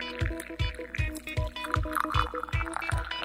Thank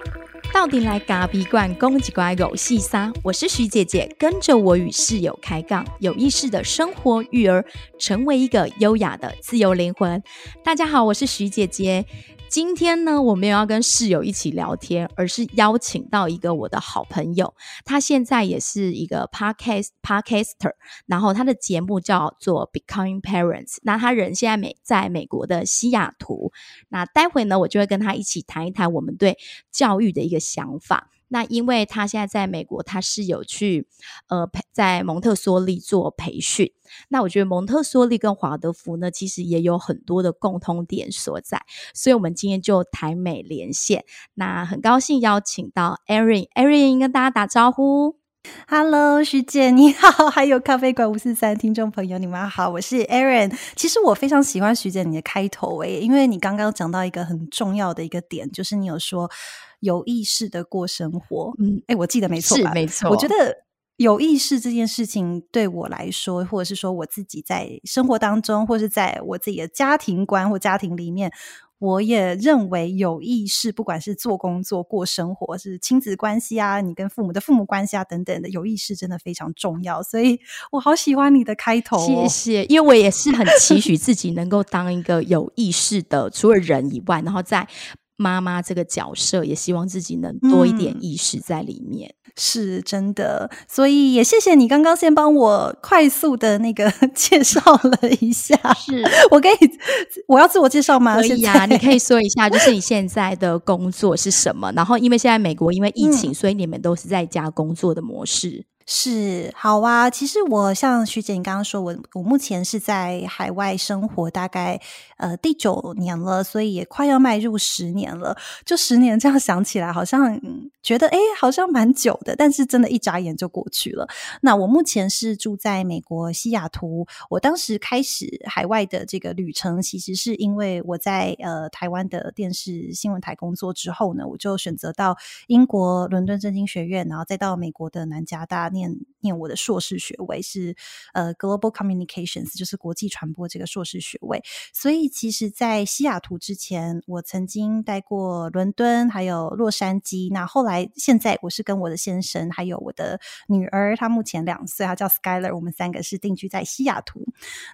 you. 到底来咖比罐攻击怪狗细沙？我是徐姐姐，跟着我与室友开杠，有意识的生活育儿，成为一个优雅的自由灵魂。大家好，我是徐姐姐。今天呢，我没有要跟室友一起聊天，而是邀请到一个我的好朋友，他现在也是一个 podcast podcaster，然后他的节目叫做 Becoming Parents。那他人现在美在美国的西雅图。那待会呢，我就会跟他一起谈一谈我们对教育的一个想法。那因为他现在在美国，他是有去呃在蒙特梭利做培训。那我觉得蒙特梭利跟华德福呢，其实也有很多的共通点所在。所以，我们今天就台美连线。那很高兴邀请到 Erin，Erin 跟大家打招呼。Hello，徐姐你好，还有咖啡馆五四三听众朋友你们好，我是 Aaron。其实我非常喜欢徐姐你的开头诶，因为你刚刚讲到一个很重要的一个点，就是你有说。有意识的过生活，嗯，哎，我记得没错吧？没错。我觉得有意识这件事情对我来说，或者是说我自己在生活当中，或是在我自己的家庭观或家庭里面，我也认为有意识，不管是做工作、过生活，是亲子关系啊，你跟父母的父母关系啊等等的，有意识真的非常重要。所以我好喜欢你的开头，谢谢。因为我也是很期许自己能够当一个有意识的，除了人以外，然后在。妈妈这个角色，也希望自己能多一点意识在里面，是真的。所以也谢谢你刚刚先帮我快速的那个 介绍了一下。是我可以，我要自我介绍吗？可以呀，你可以说一下，就是你现在的工作是什么？然后因为现在美国因为疫情，所以你们都是在家工作的模式。是好啊，其实我像徐姐你刚刚说，我我目前是在海外生活，大概呃第九年了，所以也快要迈入十年了。就十年这样想起来，好像觉得哎，好像蛮久的，但是真的，一眨眼就过去了。那我目前是住在美国西雅图。我当时开始海外的这个旅程，其实是因为我在呃台湾的电视新闻台工作之后呢，我就选择到英国伦敦政经学院，然后再到美国的南加大。念念我的硕士学位是呃 Global Communications，就是国际传播这个硕士学位。所以其实，在西雅图之前，我曾经待过伦敦，还有洛杉矶。那后来现在，我是跟我的先生还有我的女儿，她目前两岁，她叫 Skyler，我们三个是定居在西雅图。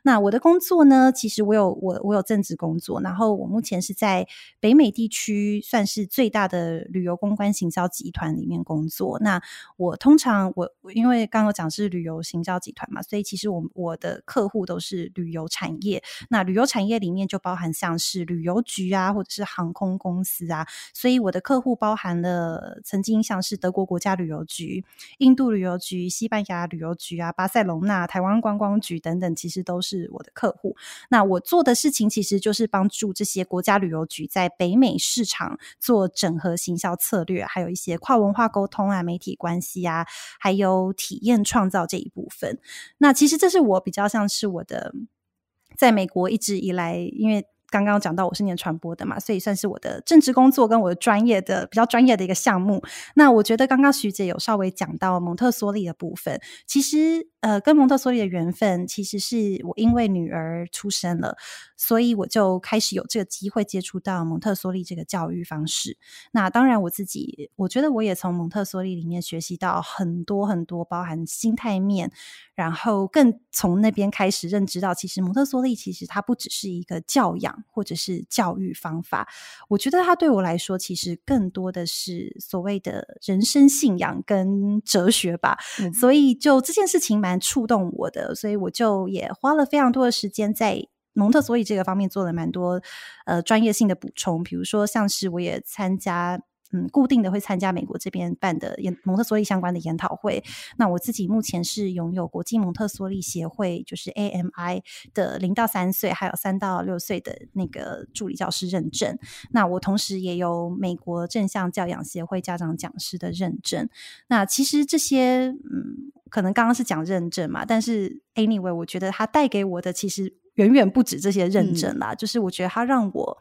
那我的工作呢，其实我有我我有正职工作，然后我目前是在北美地区算是最大的旅游公关行销集团里面工作。那我通常我。因为刚刚讲是旅游行销集团嘛，所以其实我我的客户都是旅游产业。那旅游产业里面就包含像是旅游局啊，或者是航空公司啊。所以我的客户包含了曾经像是德国国家旅游局、印度旅游局、西班牙旅游局啊、巴塞隆纳、台湾观光局等等，其实都是我的客户。那我做的事情其实就是帮助这些国家旅游局在北美市场做整合行销策略，还有一些跨文化沟通啊、媒体关系啊，还有。体验创造这一部分，那其实这是我比较像是我的，在美国一直以来，因为刚刚讲到我是念传播的嘛，所以算是我的政治工作跟我的专业的比较专业的一个项目。那我觉得刚刚徐姐有稍微讲到蒙特梭利的部分，其实。呃，跟蒙特梭利的缘分，其实是我因为女儿出生了，所以我就开始有这个机会接触到蒙特梭利这个教育方式。那当然，我自己我觉得我也从蒙特梭利里面学习到很多很多，包含心态面，然后更从那边开始认知到，其实蒙特梭利其实它不只是一个教养或者是教育方法，我觉得它对我来说，其实更多的是所谓的人生信仰跟哲学吧。所以就这件事情蛮。蛮触动我的，所以我就也花了非常多的时间在蒙特梭利这个方面做了蛮多呃专业性的补充，比如说像是我也参加。嗯，固定的会参加美国这边办的蒙特梭利相关的研讨会。那我自己目前是拥有国际蒙特梭利协会，就是 AMI 的零到三岁，还有三到六岁的那个助理教师认证。那我同时也有美国正向教养协会家长讲师的认证。那其实这些，嗯，可能刚刚是讲认证嘛，但是 anyway，我觉得它带给我的其实远远不止这些认证啦。就是我觉得它让我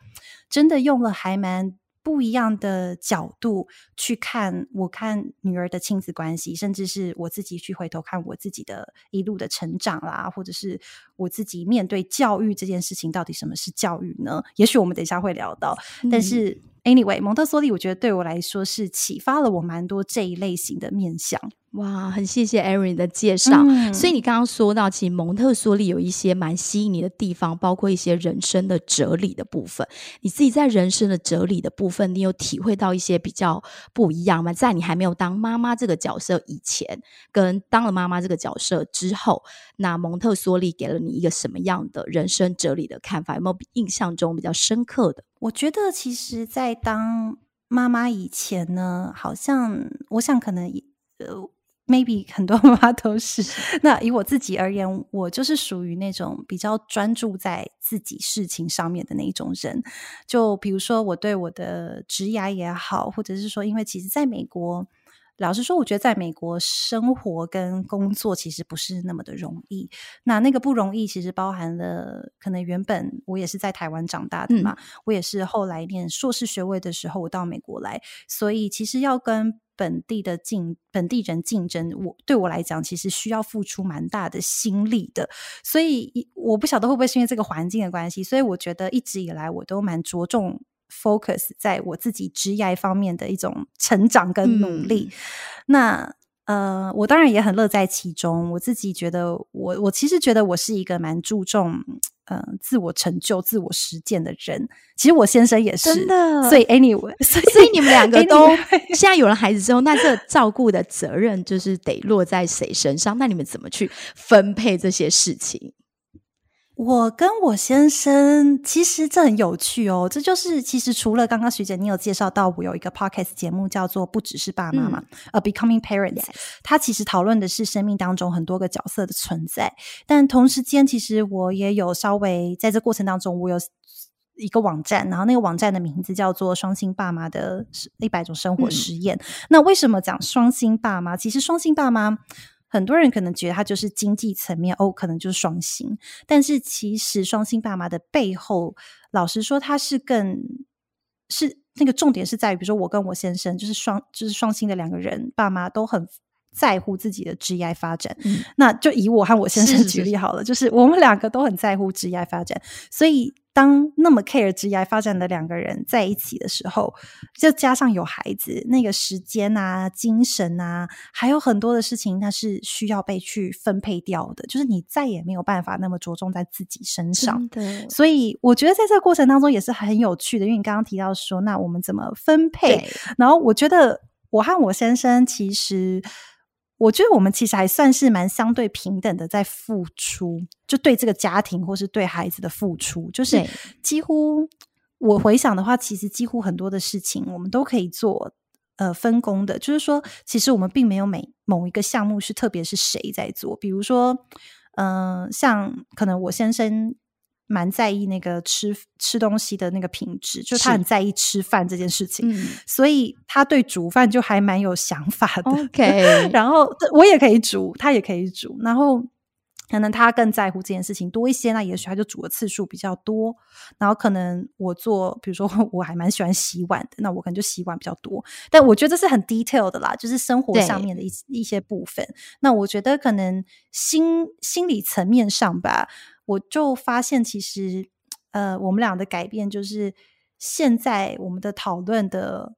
真的用了还蛮。不一样的角度去看，我看女儿的亲子关系，甚至是我自己去回头看我自己的一路的成长啦，或者是我自己面对教育这件事情，到底什么是教育呢？也许我们等一下会聊到，但是。Anyway，蒙特梭利我觉得对我来说是启发了我蛮多这一类型的面相。哇，很谢谢 Erin 的介绍。所以你刚刚说到，其实蒙特梭利有一些蛮吸引你的地方，包括一些人生的哲理的部分。你自己在人生的哲理的部分，你有体会到一些比较不一样吗？在你还没有当妈妈这个角色以前，跟当了妈妈这个角色之后，那蒙特梭利给了你一个什么样的人生哲理的看法？有没有印象中比较深刻的？我觉得，其实，在当妈妈以前呢，好像我想可能呃，maybe 很多 妈妈都是。那以我自己而言，我就是属于那种比较专注在自己事情上面的那一种人。就比如说，我对我的职涯也好，或者是说，因为其实在美国。老实说，我觉得在美国生活跟工作其实不是那么的容易。那那个不容易，其实包含了可能原本我也是在台湾长大的嘛，我也是后来念硕士学位的时候我到美国来，所以其实要跟本地的竞本地人竞争，我对我来讲其实需要付出蛮大的心力的。所以我不晓得会不会是因为这个环境的关系，所以我觉得一直以来我都蛮着重。Focus 在我自己职业方面的一种成长跟努力，那呃，我当然也很乐在其中。我自己觉得，我我其实觉得我是一个蛮注重呃自我成就、自我实践的人。其实我先生也是，真的。所以 anyway，所以你们两个都现在有了孩子之后，那这照顾的责任就是得落在谁身上？那你们怎么去分配这些事情？我跟我先生其实这很有趣哦，这就是其实除了刚刚徐姐你有介绍到，我有一个 podcast 节目叫做《不只是爸妈》嘛，呃，Becoming Parents，它其实讨论的是生命当中很多个角色的存在，但同时间其实我也有稍微在这过程当中，我有一个网站，然后那个网站的名字叫做“双薪爸妈的一百种生活实验”。那为什么讲双薪爸妈？其实双薪爸妈。很多人可能觉得他就是经济层面哦，可能就是双薪，但是其实双薪爸妈的背后，老实说，他是更是那个重点是在于，比如说我跟我先生就是双就是双薪的两个人，爸妈都很在乎自己的职业发展。那就以我和我先生举例好了，就是我们两个都很在乎职业发展，所以。当那么 care 职业发展的两个人在一起的时候，就加上有孩子，那个时间啊、精神啊，还有很多的事情，它是需要被去分配掉的。就是你再也没有办法那么着重在自己身上。对，所以我觉得在这个过程当中也是很有趣的，因为你刚刚提到说，那我们怎么分配？然后我觉得我和我先生其实。我觉得我们其实还算是蛮相对平等的，在付出，就对这个家庭或是对孩子的付出，就是几乎我回想的话，其实几乎很多的事情我们都可以做，呃，分工的。就是说，其实我们并没有每某一个项目是特别是谁在做，比如说，嗯，像可能我先生。蛮在意那个吃吃东西的那个品质，就他很在意吃饭这件事情，所以他对煮饭就还蛮有想法的。OK，然后我也可以煮，他也可以煮，然后可能他更在乎这件事情多一些，那也许他就煮的次数比较多。然后可能我做，比如说我 还蛮喜欢洗碗的，那我可能就洗碗比较多。但我觉得这是很 detail 的啦，就是生活上面的一一些部分。那我觉得可能心心理层面上吧。我就发现，其实，呃，我们俩的改变就是，现在我们的讨论的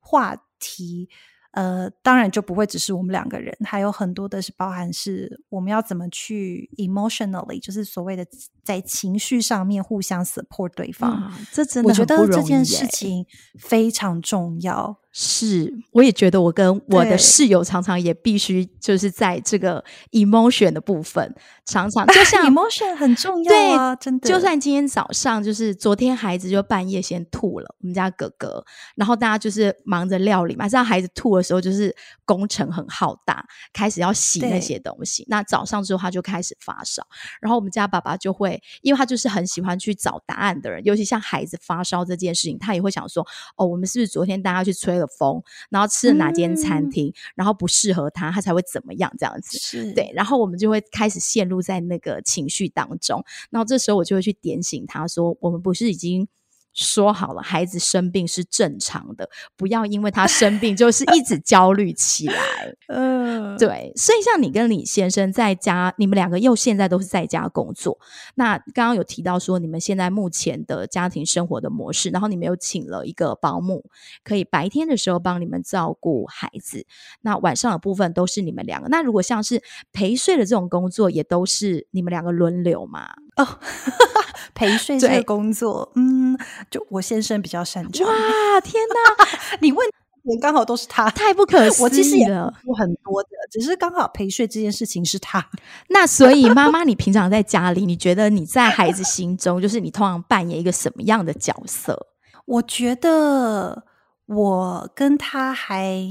话题，呃，当然就不会只是我们两个人，还有很多的是包含是我们要怎么去 emotionally，就是所谓的在情绪上面互相 support 对方。这真的我觉得这件事情非常重要。是，我也觉得我跟我的室友常常也必须就是在这个 emotion 的部分，常常就像 emotion 很重要啊，真的。就算今天早上就是昨天孩子就半夜先吐了，我们家哥哥，然后大家就是忙着料理嘛，知道孩子吐的时候就是工程很浩大，开始要洗那些东西。那早上之后他就开始发烧，然后我们家爸爸就会，因为他就是很喜欢去找答案的人，尤其像孩子发烧这件事情，他也会想说，哦，我们是不是昨天大家去吹。风，然后吃了哪间餐厅，然后不适合他，他才会怎么样？这样子，是对。然后我们就会开始陷入在那个情绪当中。然后这时候我就会去点醒他说：“我们不是已经说好了，孩子生病是正常的，不要因为他生病就 是一直焦虑起来。嗯，对。所以像你跟李先生在家，你们两个又现在都是在家工作。那刚刚有提到说，你们现在目前的家庭生活的模式，然后你们又请了一个保姆，可以白天的时候帮你们照顾孩子，那晚上的部分都是你们两个。那如果像是陪睡的这种工作，也都是你们两个轮流吗？哦，陪睡这个工作，嗯，就我先生比较擅长。哇，天哪！你问我刚好都是他，太不可思议了。我很多的，只是刚好陪睡这件事情是他。那所以妈妈，你平常在家里，你觉得你在孩子心中，就是你通常扮演一个什么样的角色？我觉得我跟他还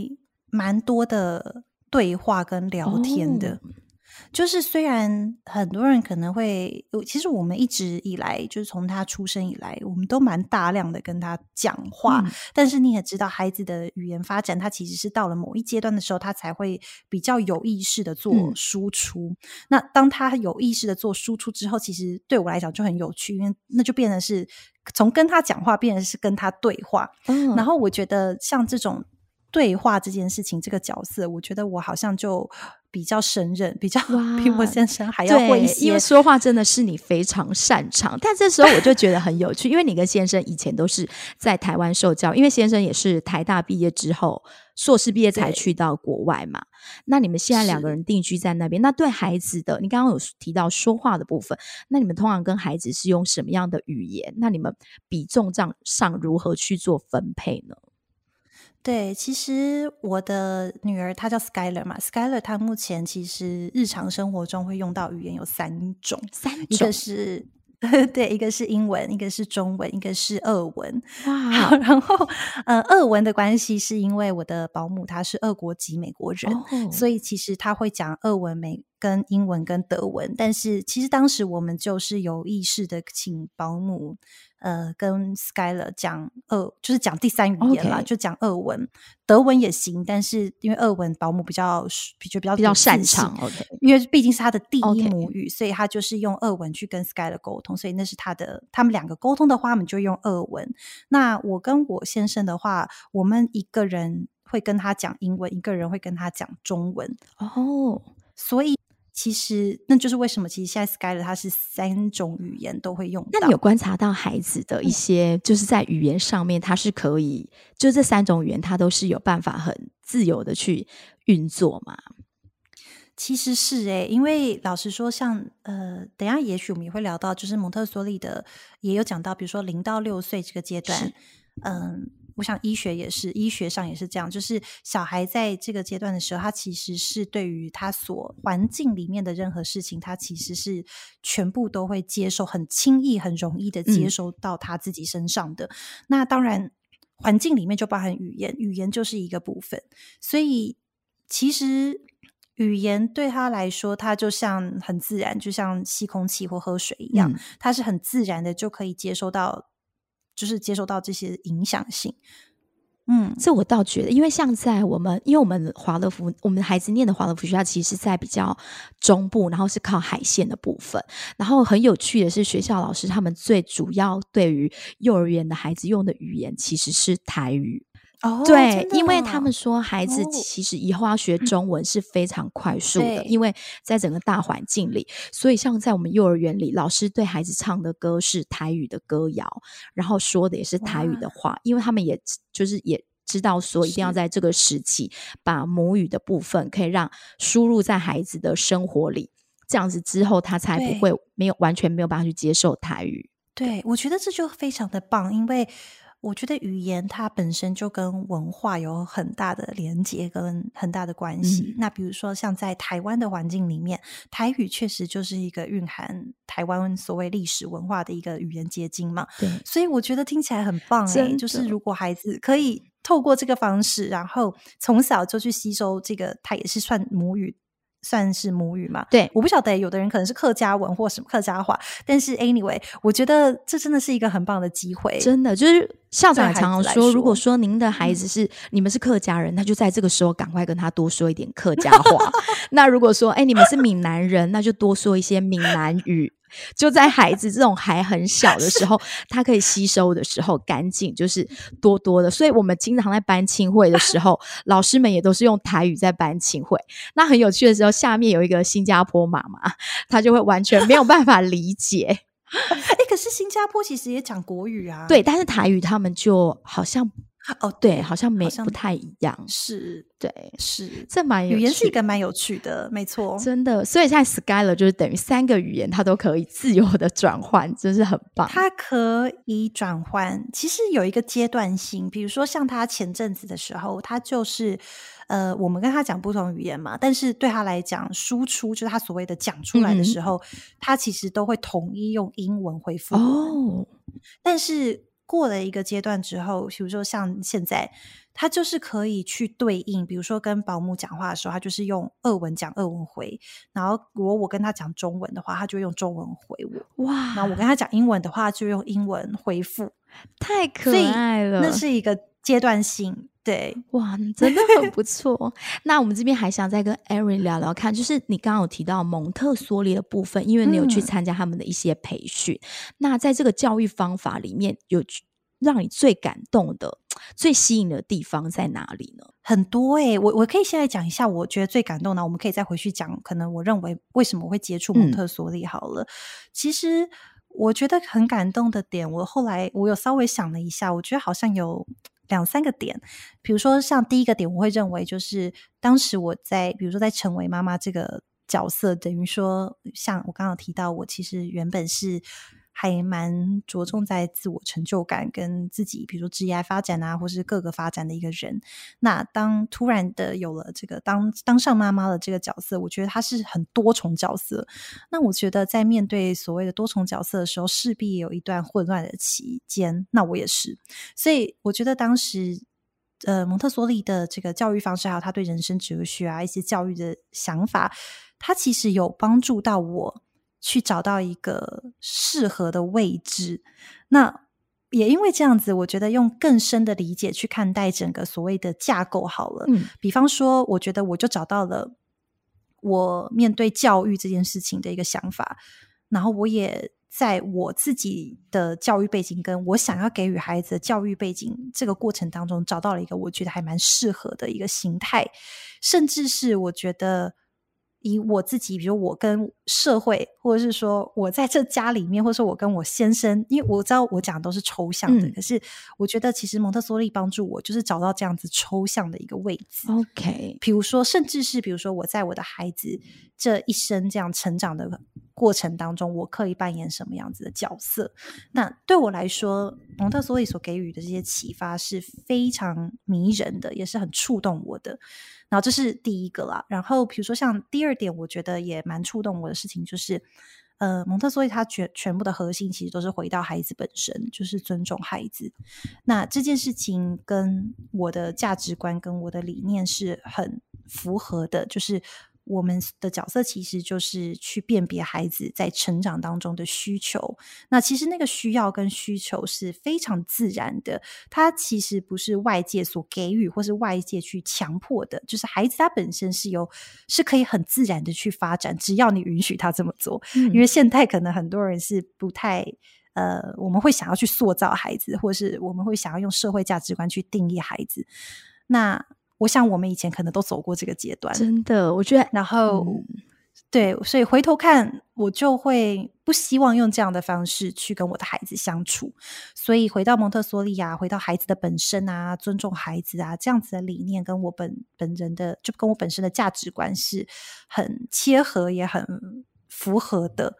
蛮多的对话跟聊天的。就是虽然很多人可能会，其实我们一直以来就是从他出生以来，我们都蛮大量的跟他讲话。但是你也知道，孩子的语言发展，他其实是到了某一阶段的时候，他才会比较有意识的做输出。那当他有意识的做输出之后，其实对我来讲就很有趣，因为那就变成是从跟他讲话变成是跟他对话。然后我觉得像这种。对话这件事情，这个角色，我觉得我好像就比较胜任，比较 比我先生还要会一些。因为说话真的是你非常擅长，但这时候我就觉得很有趣，因为你跟先生以前都是在台湾受教，因为先生也是台大毕业之后，硕士毕业才去到国外嘛。那你们现在两个人定居在那边，那对孩子的，你刚刚有提到说话的部分，那你们通常跟孩子是用什么样的语言？那你们比重上上如何去做分配呢？对，其实我的女儿她叫 Skyler 嘛，Skyler 她目前其实日常生活中会用到语言有三种，三种一个是 对，一个是英文，一个是中文，一个是俄文。哇，然后呃，俄文的关系是因为我的保姆她是俄国籍美国人，所以其实她会讲俄文、美跟英文跟德文，但是其实当时我们就是有意识的请保姆。呃，跟 Skyler 讲俄，就是讲第三语言啦，就讲俄文，德文也行，但是因为俄文保姆比较比较比较比较擅长因为毕竟是他的第一母语，所以他就是用俄文去跟 Skyler 沟通，所以那是他的，他们两个沟通的话，我们就用俄文。那我跟我先生的话，我们一个人会跟他讲英文，一个人会跟他讲中文，哦，所以。其实那就是为什么，其实现在 Skyler 它是三种语言都会用。那你有观察到孩子的一些，就是在语言上面，他是可以，就这三种语言，他都是有办法很自由的去运作吗？其实是诶，因为老实说，像呃，等下也许我们也会聊到，就是蒙特梭利的也有讲到，比如说零到六岁这个阶段，嗯。我想医学也是，医学上也是这样，就是小孩在这个阶段的时候，他其实是对于他所环境里面的任何事情，他其实是全部都会接受，很轻易、很容易的接收到他自己身上的。那当然，环境里面就包含语言，语言就是一个部分。所以，其实语言对他来说，他就像很自然，就像吸空气或喝水一样，他是很自然的就可以接收到。就是接受到这些影响性，嗯，这我倒觉得，因为像在我们，因为我们华乐福，我们孩子念的华乐福学校，其实是在比较中部，然后是靠海线的部分。然后很有趣的是，学校老师他们最主要对于幼儿园的孩子用的语言其实是台语。哦，对，因为他们说孩子其实以后要学中文是非常快速的，因为在整个大环境里，所以像在我们幼儿园里，老师对孩子唱的歌是台语的歌谣，然后说的也是台语的话，因为他们也就是也知道说一定要在这个时期把母语的部分可以让输入在孩子的生活里，这样子之后他才不会没有完全没有办法去接受台语。对，我觉得这就非常的棒，因为。我觉得语言它本身就跟文化有很大的连接跟很大的关系。那比如说像在台湾的环境里面，台语确实就是一个蕴含台湾所谓历史文化的一个语言结晶嘛。对，所以我觉得听起来很棒哎。就是如果孩子可以透过这个方式，然后从小就去吸收这个，它也是算母语。算是母语嘛？对，我不晓得有的人可能是客家文或什么客家话，但是 anyway，我觉得这真的是一个很棒的机会。真的，就是校长也常常说，如果说您的孩子是你们是客家人，那就在这个时候赶快跟他多说一点客家话。那如果说哎你们是闽南人，那就多说一些闽南语。就在孩子这种还很小的时候，他可以吸收的时候，赶紧就是多多的。所以我们经常在班亲会的时候，老师们也都是用台语在班亲会。那很有趣的时候，下面有一个新加坡妈妈，她就会完全没有办法理解。哎，可是新加坡其实也讲国语啊。对，但是台语他们就好像。哦，对，好像没不太一样，是对，是这蛮语言是一个蛮有趣的，没错，真的。所以现在 Skyler 就是等于三个语言，它都可以自由的转换，真是很棒。它可以转换，其实有一个阶段性，比如说像他前阵子的时候，他就是呃，我们跟他讲不同语言嘛，但是对他来讲，输出就是他所谓的讲出来的时候，他其实都会统一用英文回复哦，但是。过了一个阶段之后，比如说像现在，他就是可以去对应，比如说跟保姆讲话的时候，他就是用俄文讲俄文回；然后如果我跟他讲中文的话，他就用中文回我。哇！然后我跟他讲英文的话，就用英文回复。太可爱了，那是一个阶段性。对，哇，真的很不错。那我们这边还想再跟 Erin 聊聊看，就是你刚刚有提到蒙特梭利的部分，因为你有去参加他们的一些培训。那在这个教育方法里面，有让你最感动的、最吸引的地方在哪里呢？很多诶，我我可以现在讲一下，我觉得最感动的，我们可以再回去讲。可能我认为为什么会接触蒙特梭利好了。其实我觉得很感动的点，我后来我有稍微想了一下，我觉得好像有。两三个点，比如说像第一个点，我会认为就是当时我在，比如说在成为妈妈这个角色，等于说像我刚刚提到，我其实原本是。还蛮着重在自我成就感跟自己，比如说职业发展啊，或是各个发展的一个人。那当突然的有了这个当当上妈妈的这个角色，我觉得他是很多重角色。那我觉得在面对所谓的多重角色的时候，势必有一段混乱的期间。那我也是，所以我觉得当时呃蒙特梭利的这个教育方式，还有他对人生哲学啊一些教育的想法，他其实有帮助到我。去找到一个适合的位置，那也因为这样子，我觉得用更深的理解去看待整个所谓的架构好了。嗯，比方说，我觉得我就找到了我面对教育这件事情的一个想法，然后我也在我自己的教育背景跟我想要给予孩子的教育背景这个过程当中，找到了一个我觉得还蛮适合的一个形态，甚至是我觉得。以我自己，比如我跟社会，或者是说我在这家里面，或者说我跟我先生，因为我知道我讲的都是抽象的，可是我觉得其实蒙特梭利帮助我，就是找到这样子抽象的一个位置。OK，比如说，甚至是比如说我在我的孩子这一生这样成长的过程当中，我刻意扮演什么样子的角色？那对我来说，蒙特梭利所给予的这些启发是非常迷人的，也是很触动我的。然后这是第一个了，然后比如说像第二点，我觉得也蛮触动我的事情，就是呃，蒙特梭利他全全部的核心其实都是回到孩子本身，就是尊重孩子。那这件事情跟我的价值观跟我的理念是很符合的，就是。我们的角色其实就是去辨别孩子在成长当中的需求。那其实那个需要跟需求是非常自然的，它其实不是外界所给予或是外界去强迫的，就是孩子他本身是有是可以很自然的去发展，只要你允许他这么做。因为现在可能很多人是不太呃，我们会想要去塑造孩子，或是我们会想要用社会价值观去定义孩子。那我想，我们以前可能都走过这个阶段，真的。我觉得，然后对，所以回头看，我就会不希望用这样的方式去跟我的孩子相处。所以回到蒙特梭利啊，回到孩子的本身啊，尊重孩子啊，这样子的理念，跟我本本人的，就跟我本身的价值观是很切合，也很符合的。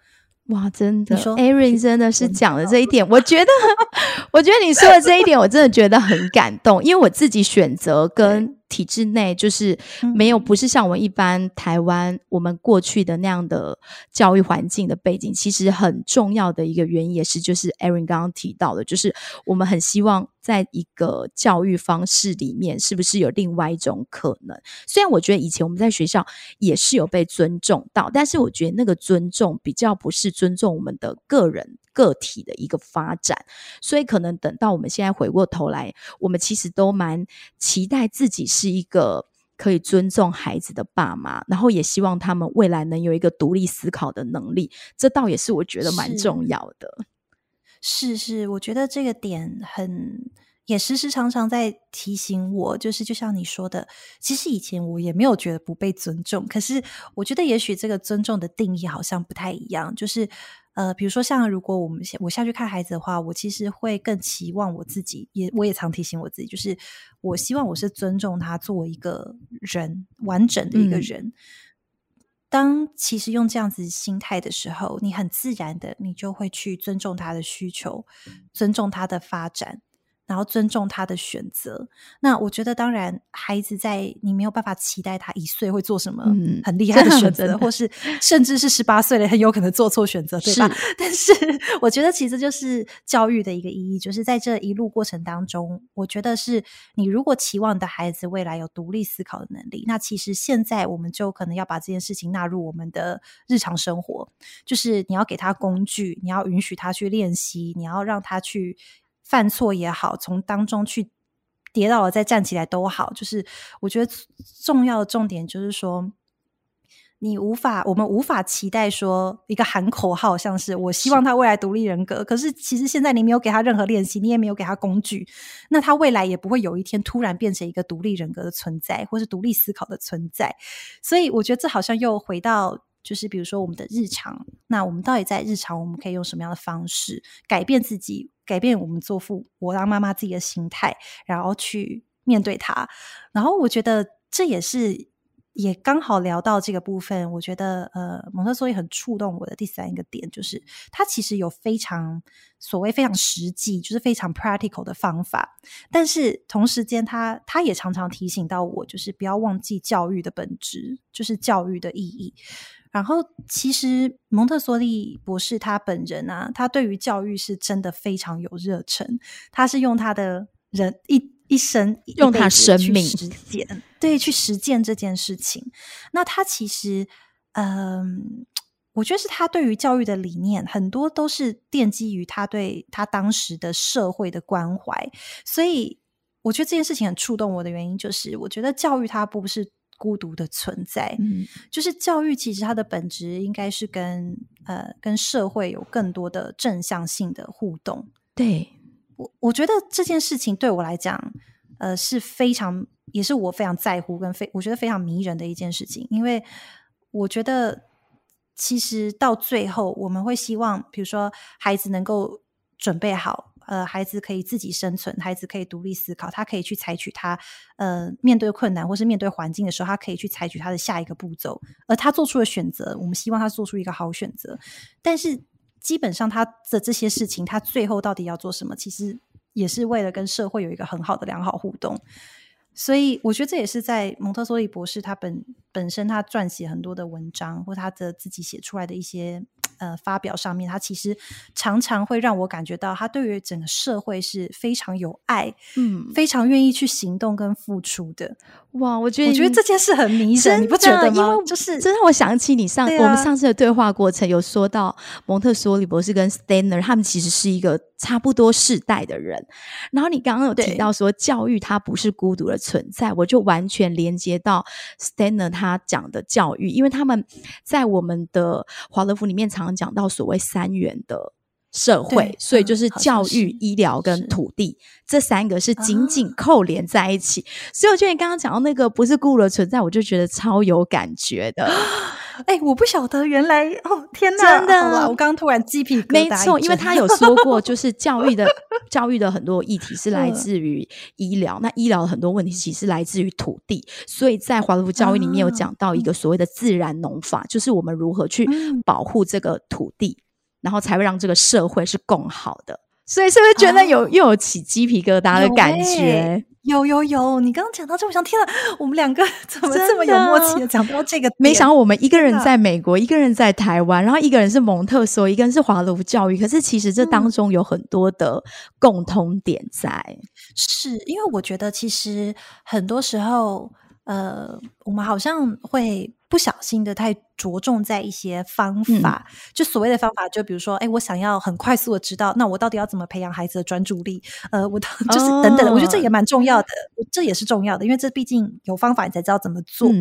哇，真的，Aaron 真的是讲了这一点，我觉得，我觉得你说的这一点，我真的觉得很感动，因为我自己选择跟。体制内就是没有，不是像我们一般台湾我们过去的那样的教育环境的背景。其实很重要的一个原因也是，就是 Aaron 刚刚提到的，就是我们很希望在一个教育方式里面，是不是有另外一种可能？虽然我觉得以前我们在学校也是有被尊重到，但是我觉得那个尊重比较不是尊重我们的个人。个体的一个发展，所以可能等到我们现在回过头来，我们其实都蛮期待自己是一个可以尊重孩子的爸妈，然后也希望他们未来能有一个独立思考的能力，这倒也是我觉得蛮重要的。是是，我觉得这个点很。也时时常常在提醒我，就是就像你说的，其实以前我也没有觉得不被尊重，可是我觉得也许这个尊重的定义好像不太一样。就是呃，比如说像如果我们我下去看孩子的话，我其实会更期望我自己，也我也常提醒我自己，就是我希望我是尊重他作为一个人完整的一个人。当其实用这样子心态的时候，你很自然的，你就会去尊重他的需求，尊重他的发展。然后尊重他的选择。那我觉得，当然，孩子在你没有办法期待他一岁会做什么很厉害的 选择，或是甚至是十八岁了很有可能做错选择，对吧？但是，我觉得其实就是教育的一个意义，就是在这一路过程当中，我觉得是你如果期望你的孩子未来有独立思考的能力，那其实现在我们就可能要把这件事情纳入我们的日常生活，就是你要给他工具，你要允许他去练习，你要让他去。犯错也好，从当中去跌倒了再站起来都好，就是我觉得重要的重点就是说，你无法，我们无法期待说一个喊口号，像是我希望他未来独立人格。可是其实现在你没有给他任何练习，你也没有给他工具，那他未来也不会有一天突然变成一个独立人格的存在，或是独立思考的存在。所以我觉得这好像又回到。就是比如说我们的日常，那我们到底在日常我们可以用什么样的方式改变自己，改变我们做父我当妈妈自己的心态，然后去面对他。然后我觉得这也是也刚好聊到这个部分。我觉得呃，蒙特梭利很触动我的第三个点，就是他其实有非常所谓非常实际，就是非常 practical 的方法。但是同时间，他他也常常提醒到我，就是不要忘记教育的本质，就是教育的意义。然后，其实蒙特梭利博士他本人啊，他对于教育是真的非常有热忱。他是用他的人一一生，用他生命实践，对，去实践这件事情。那他其实，嗯，我觉得是他对于教育的理念，很多都是奠基于他对他当时的社会的关怀。所以，我觉得这件事情很触动我的原因，就是我觉得教育它不是。孤独的存在，嗯，就是教育其实它的本质应该是跟呃跟社会有更多的正向性的互动。对我，我觉得这件事情对我来讲，呃是非常也是我非常在乎跟非我觉得非常迷人的一件事情，因为我觉得其实到最后我们会希望，比如说孩子能够准备好。呃，孩子可以自己生存，孩子可以独立思考，他可以去采取他呃面对困难或是面对环境的时候，他可以去采取他的下一个步骤。而他做出了选择，我们希望他做出一个好选择。但是基本上他的这些事情，他最后到底要做什么，其实也是为了跟社会有一个很好的良好互动。所以我觉得这也是在蒙特梭利博士他本本身他撰写很多的文章，或他的自己写出来的一些。呃，发表上面，他其实常常会让我感觉到，他对于整个社会是非常有爱，嗯，非常愿意去行动跟付出的。哇，我觉得我觉得这件事很迷人，你不觉得吗？就是这让我想起你上我们上次的对话过程，有说到蒙特梭利博士跟 Stanner 他们其实是一个差不多世代的人。然后你刚刚有提到说，教育它不是孤独的存在，我就完全连接到 Stanner 他讲的教育，因为他们在我们的华德福里面常。讲到所谓三元的社会，所以就是教育、医疗跟土地这三个是紧紧扣连在一起。所以我觉得你刚刚讲到那个不是孤独的存在，我就觉得超有感觉的。哎，我不晓得原来哦，天哪，真的，我刚刚突然鸡皮疙瘩。没错，因为他有说 过，就是教育的教育的很多议题是来自于医疗，那医疗的很多问题其实来自于土地。所以在华德福教育里面有讲到一个所谓的自然农法，就是我们如何去保护这个土地，然后才会让这个社会是更好的。所以是不是觉得有又有起鸡皮疙瘩的感觉？有有有，你刚刚讲到这，我想天哪，我们两个 怎么这么有默契的讲到这个？没想到我们一个人在美国，一个人在台湾，然后一个人是蒙特梭，一个人是华德福教育，可是其实这当中有很多的共通点在。是因为我觉得其实很多时候，呃，我们好像会不小心的太着重在一些方法，就所谓的方法，就比如说，哎，我想要很快速的知道，那我到底要怎么培养孩子的专注力？呃，我就是等等的，我觉得这也蛮重要的，这也是重要的，因为这毕竟有方法，你才知道怎么做。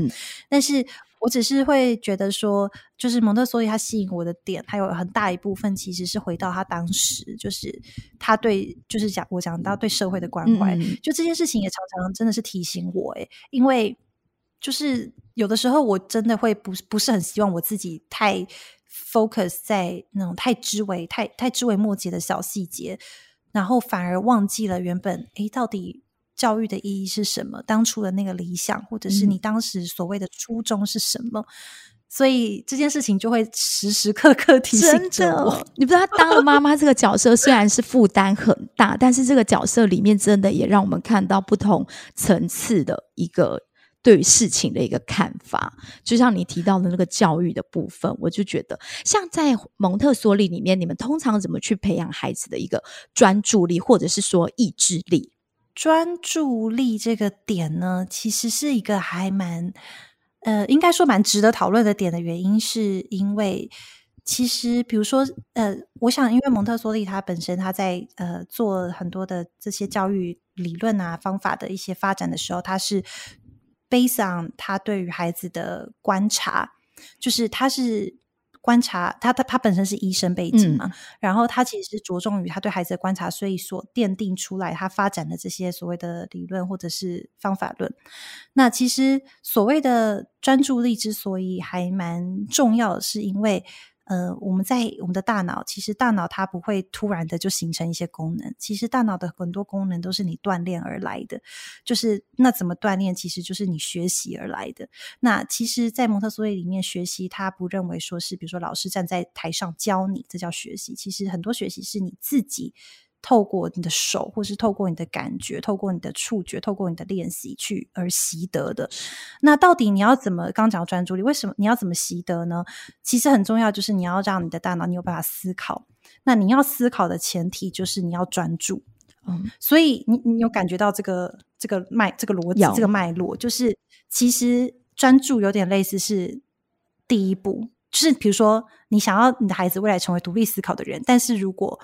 但是我只是会觉得说，就是蒙特梭利他吸引我的点，还有很大一部分其实是回到他当时，就是他对，就是讲我讲到对社会的关怀，就这件事情也常常真的是提醒我，哎，因为。就是有的时候，我真的会不不是很希望我自己太 focus 在那种太枝微、太太枝微末节的小细节，然后反而忘记了原本诶，到底教育的意义是什么？当初的那个理想，或者是你当时所谓的初衷是什么？所以这件事情就会时时刻刻提醒着我。你不知道，当了妈妈这个角色虽然是负担很大，但是这个角色里面真的也让我们看到不同层次的一个。对于事情的一个看法，就像你提到的那个教育的部分，我就觉得，像在蒙特梭利里面，你们通常怎么去培养孩子的一个专注力，或者是说意志力？专注力这个点呢，其实是一个还蛮，呃，应该说蛮值得讨论的点的原因，是因为其实，比如说，呃，我想，因为蒙特梭利他本身他在呃做很多的这些教育理论啊方法的一些发展的时候，他是。Based on 他对于孩子的观察，就是他是观察他他他本身是医生背景嘛，然后他其实是着重于他对孩子的观察，所以所奠定出来他发展的这些所谓的理论或者是方法论。那其实所谓的专注力之所以还蛮重要的，是因为。呃，我们在我们的大脑，其实大脑它不会突然的就形成一些功能。其实大脑的很多功能都是你锻炼而来的。就是那怎么锻炼，其实就是你学习而来的。那其实，在蒙特梭利里面学习，他不认为说是，比如说老师站在台上教你，这叫学习。其实很多学习是你自己。透过你的手，或是透过你的感觉，透过你的触觉，透过你的练习去而习得的。那到底你要怎么？刚讲专注力，为什么你要怎么习得呢？其实很重要，就是你要让你的大脑你有办法思考。那你要思考的前提就是你要专注。嗯，所以你你有感觉到这个这个脉这个逻辑这个脉络，就是其实专注有点类似是第一步，就是比如说你想要你的孩子未来成为独立思考的人，但是如果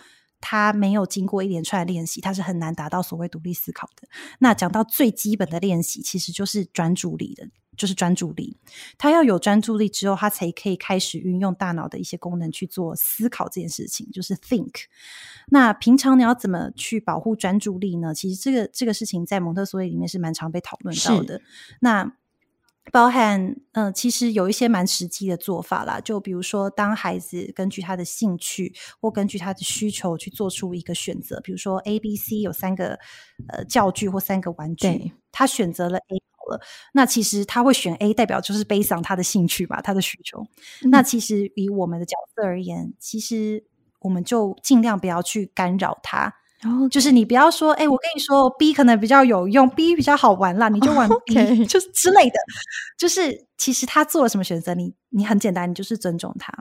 他没有经过一连串的练习，他是很难达到所谓独立思考的。那讲到最基本的练习，其实就是专注力的，就是专注力。他要有专注力之后，他才可以开始运用大脑的一些功能去做思考这件事情，就是 think。那平常你要怎么去保护专注力呢？其实这个这个事情在蒙特梭利里面是蛮常被讨论到的。那包含嗯，其实有一些蛮实际的做法啦，就比如说，当孩子根据他的兴趣或根据他的需求去做出一个选择，比如说 A、B、C 有三个呃教具或三个玩具，他选择了 A 好了，那其实他会选 A，代表就是悲伤他的兴趣吧，他的需求。那其实以我们的角色而言，其实我们就尽量不要去干扰他。然后就是你不要说，哎，我跟你说，B 可能比较有用，B 比较好玩啦，你就玩 B，就是之类的。就是其实他做了什么选择，你你很简单，你就是尊重他。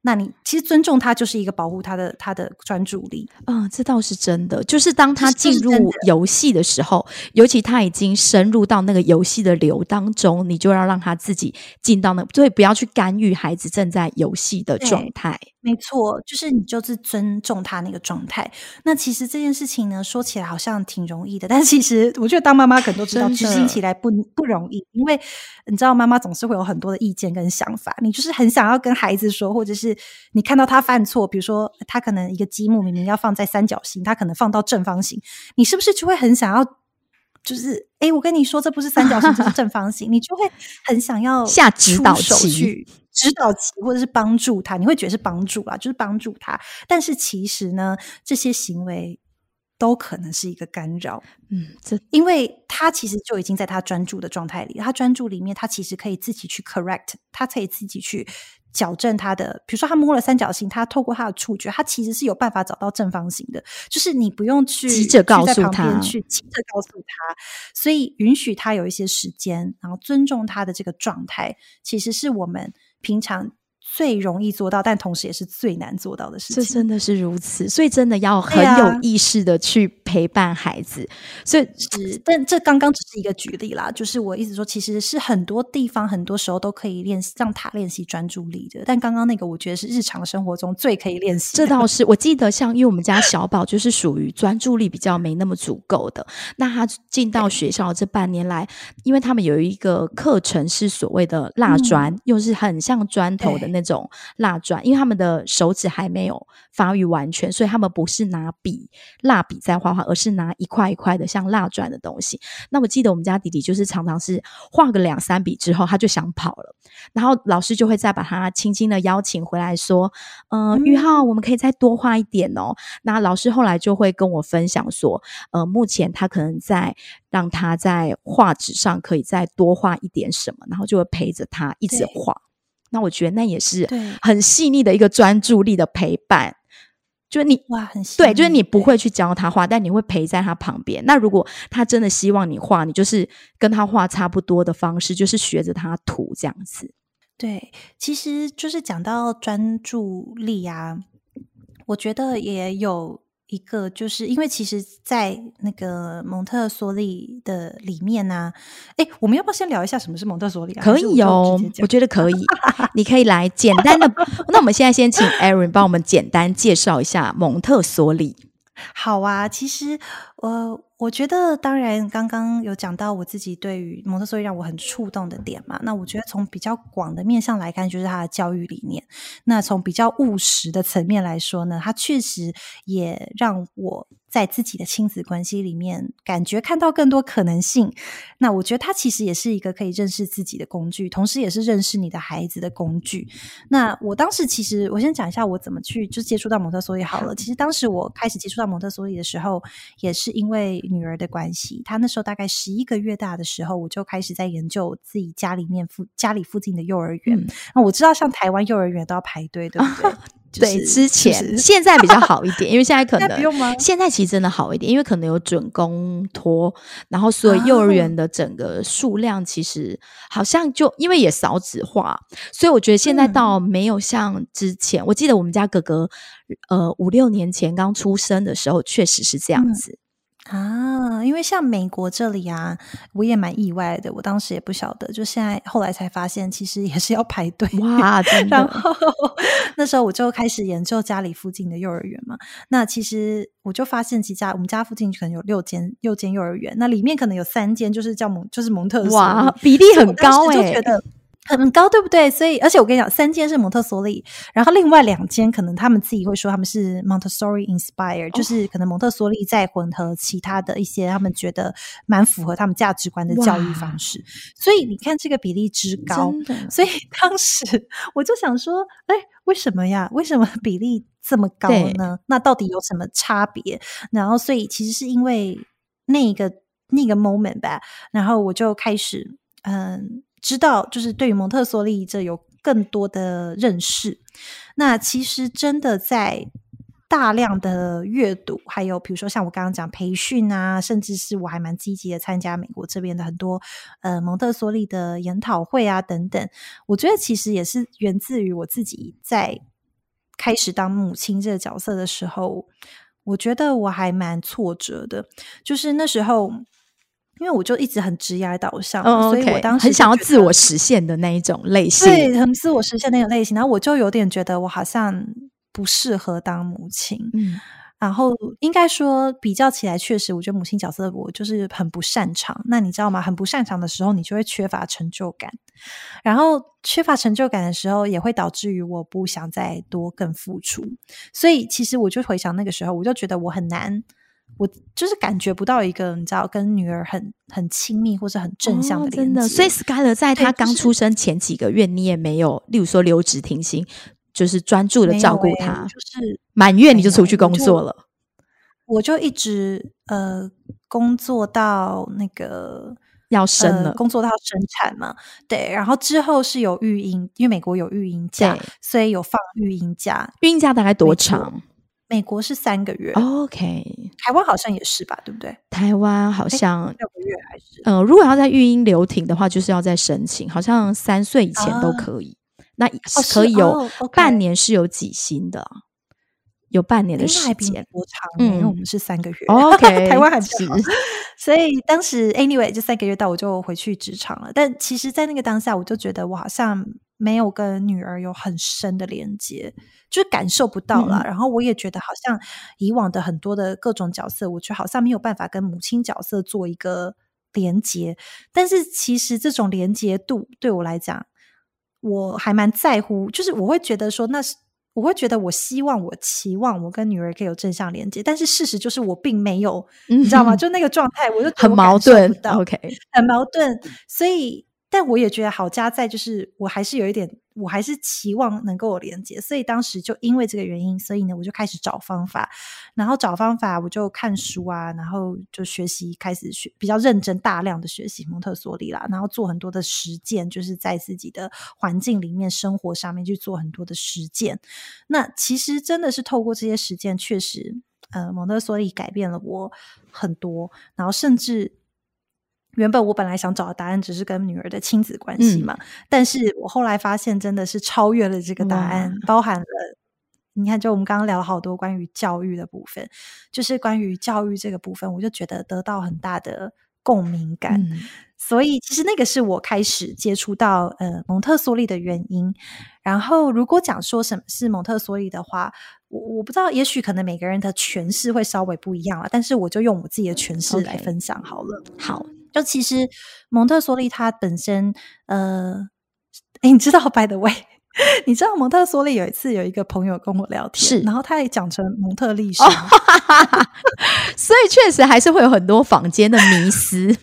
那你其实尊重他，就是一个保护他的他的专注力。嗯，这倒是真的。就是当他进入游戏的时候，尤其他已经深入到那个游戏的流当中，你就要让他自己进到那，所以不要去干预孩子正在游戏的状态。没错，就是你就是尊重他那个状态。那其实这件事情呢，说起来好像挺容易的，但其实我觉得当妈妈可能都知道，执行起来不不容易，因为你知道妈妈总是会有很多的意见跟想法，你就是很想要跟孩子说，或者是你看到他犯错，比如说他可能一个积木明明要放在三角形，他可能放到正方形，你是不是就会很想要，就是哎，我跟你说这不是三角形，这是正方形，你就会很想要下指导棋。指导其或者是帮助他，你会觉得是帮助啊，就是帮助他。但是其实呢，这些行为都可能是一个干扰。嗯，这因为他其实就已经在他专注的状态里，他专注里面，他其实可以自己去 correct，他可以自己去矫正他的。比如说，他摸了三角形，他透过他的触觉，他其实是有办法找到正方形的。就是你不用去急着告诉他，去急着告诉他。所以允许他有一些时间，然后尊重他的这个状态，其实是我们。平常最容易做到，但同时也是最难做到的事情。这真的是如此，所以真的要很有意识的去陪伴孩子。所以是，但这刚刚只是一个举例啦，就是我意思说，其实是很多地方很多时候都可以练习让他练习专注力的。但刚刚那个，我觉得是日常生活中最可以练习。这倒是，我记得像因为我们家小宝就是属于专注力比较没那么足够的，那他进到学校这半年来，因为他们有一个课程是所谓的蜡砖，又是很像砖头的那种蜡砖，因为他们的手指还没有发育完全，所以他们不是拿笔蜡笔在画画，而是拿一块一块的像蜡砖的东西。那我记得我们家弟弟就是常常是画个两三笔之后，他就想跑了，然后老师就会再把他轻轻的邀请回来说：“嗯，玉浩，我们可以再多画一点哦。”那老师后来就会跟我分享说：“呃，目前他可能在让他在画纸上可以再多画一点什么，然后就会陪着他一直画。”那我觉得那也是很细腻的一个专注力的陪伴，就是你哇，很对，就是你不会去教他画，但你会陪在他旁边。那如果他真的希望你画，你就是跟他画差不多的方式，就是学着他涂这样子。对，其实就是讲到专注力啊，我觉得也有。一个就是因为其实，在那个蒙特梭利的里面呢，哎，我们要不要先聊一下什么是蒙特梭利？可以哦，我觉得可以，你可以来简单的。那我们现在先请 Aaron 帮我们简单介绍一下蒙特梭利。好啊，其实我我觉得，当然刚刚有讲到我自己对于蒙特梭利让我很触动的点嘛。那我觉得从比较广的面向来看，就是他的教育理念。那从比较务实的层面来说呢，他确实也让我。在自己的亲子关系里面，感觉看到更多可能性。那我觉得它其实也是一个可以认识自己的工具，同时也是认识你的孩子的工具。那我当时其实，我先讲一下我怎么去就接触到蒙特梭利好了。其实当时我开始接触到蒙特梭利的时候，也是因为女儿的关系。她那时候大概十一个月大的时候，我就开始在研究自己家里面附家里附近的幼儿园。那我知道，像台湾幼儿园都要排队，对不对？对，之前现在比较好一点，因为现在 可能现在其实真的好一点，因为可能有准公托，然后所以幼儿园的整个数量其实好像就因为也少子化，所以我觉得现在倒没有像之前。我记得我们家哥哥，呃，五六年前刚出生的时候，确实是这样子。啊，因为像美国这里啊，我也蛮意外的。我当时也不晓得，就现在后来才发现，其实也是要排队哇！然后那时候我就开始研究家里附近的幼儿园嘛。那其实我就发现，其家我们家附近可能有六间六间幼儿园，那里面可能有三间就是叫蒙，就是蒙特哇，比例很高哎。很高，对不对？所以，而且我跟你讲，三间是蒙特梭利，然后另外两间可能他们自己会说他们是 Montessori inspired，就是可能蒙特梭利在混合其他的一些他们觉得蛮符合他们价值观的教育方式。所以你看这个比例之高，所以当时我就想说，哎，为什么呀？为什么比例这么高呢？那到底有什么差别？然后，所以其实是因为那个那个 moment 吧，然后我就开始嗯。知道，就是对于蒙特梭利这有更多的认识。那其实真的在大量的阅读，还有比如说像我刚刚讲培训啊，甚至是我还蛮积极的参加美国这边的很多呃蒙特梭利的研讨会啊等等。我觉得其实也是源自于我自己在开始当母亲这个角色的时候，我觉得我还蛮挫折的，就是那时候。因为我就一直很直压导向，所以我当时很想要自我实现的那一种类型，对，很自我实现那种类型。然后我就有点觉得我好像不适合当母亲，嗯。然后应该说比较起来，确实我觉得母亲角色我就是很不擅长。那你知道吗？很不擅长的时候，你就会缺乏成就感。然后缺乏成就感的时候，也会导致于我不想再多更付出。所以其实我就回想那个时候，我就觉得我很难。我就是感觉不到一个你知道跟女儿很很亲密或是很正向的连接，所以 Skyler 在他刚出生前几个月，你也没有，例如说留职停薪，就是专注的照顾他，就是满月你就出去工作了。我就一直呃工作到那个要生了，工作到生产嘛，对，然后之后是有育婴，因为美国有育婴假，所以有放育婴假，育婴假大概多长？美国是三个月，OK，台湾好像也是吧，对不对？台湾好像六个月还是？嗯，如果要在育婴留停的话，就是要在申请，好像三岁以前都可以。那可以有半年是有几薪的，有半年的时间。多长，因为我嗯们是三个月。OK，台湾还比较是 所以当时 anyway 就三个月到，我就回去职场了。但其实，在那个当下，我就觉得我好像没有跟女儿有很深的连接，就是感受不到了。嗯然后我也觉得，好像以往的很多的各种角色，我却好像没有办法跟母亲角色做一个连接。但是其实这种连接度对我来讲，我还蛮在乎，就是我会觉得说那是。我会觉得，我希望、我期望我跟女儿可以有正向连接，但是事实就是我并没有，你知道吗？嗯就那个状态，我就很矛盾，OK，很矛盾。所以，但我也觉得好家在，就是我还是有一点，我还是期望能够有连接。所以当时就因为这个原因，所以呢，我就开始找方法，然后找方法，我就看书啊，然后就学习，开始学比较认真、大量的学习蒙特梭利啦，然后做很多的实践，就是在自己的环境里面、生活上面去做很多的实践。那其实真的是透过这些实践，确实，呃，蒙特梭利改变了我很多，然后甚至。原本我本来想找的答案只是跟女儿的亲子关系嗯嘛，但是我后来发现真的是超越了这个答案，包含了你看，就我们刚刚聊了好多关于教育的部分，就是关于教育这个部分，我就觉得得到很大的共鸣感。嗯所以其实那个是我开始接触到呃蒙特梭利的原因。然后如果讲说什么是蒙特梭利的话，我我不知道，也许可能每个人的诠释会稍微不一样了，但是我就用我自己的诠释来分享好了。好，就其实蒙特梭利他本身，呃，诶你知道，by the way，你知道蒙特梭利有一次有一个朋友跟我聊天，是然后他也讲成蒙特利哦莎，所以确实还是会有很多坊间的迷思。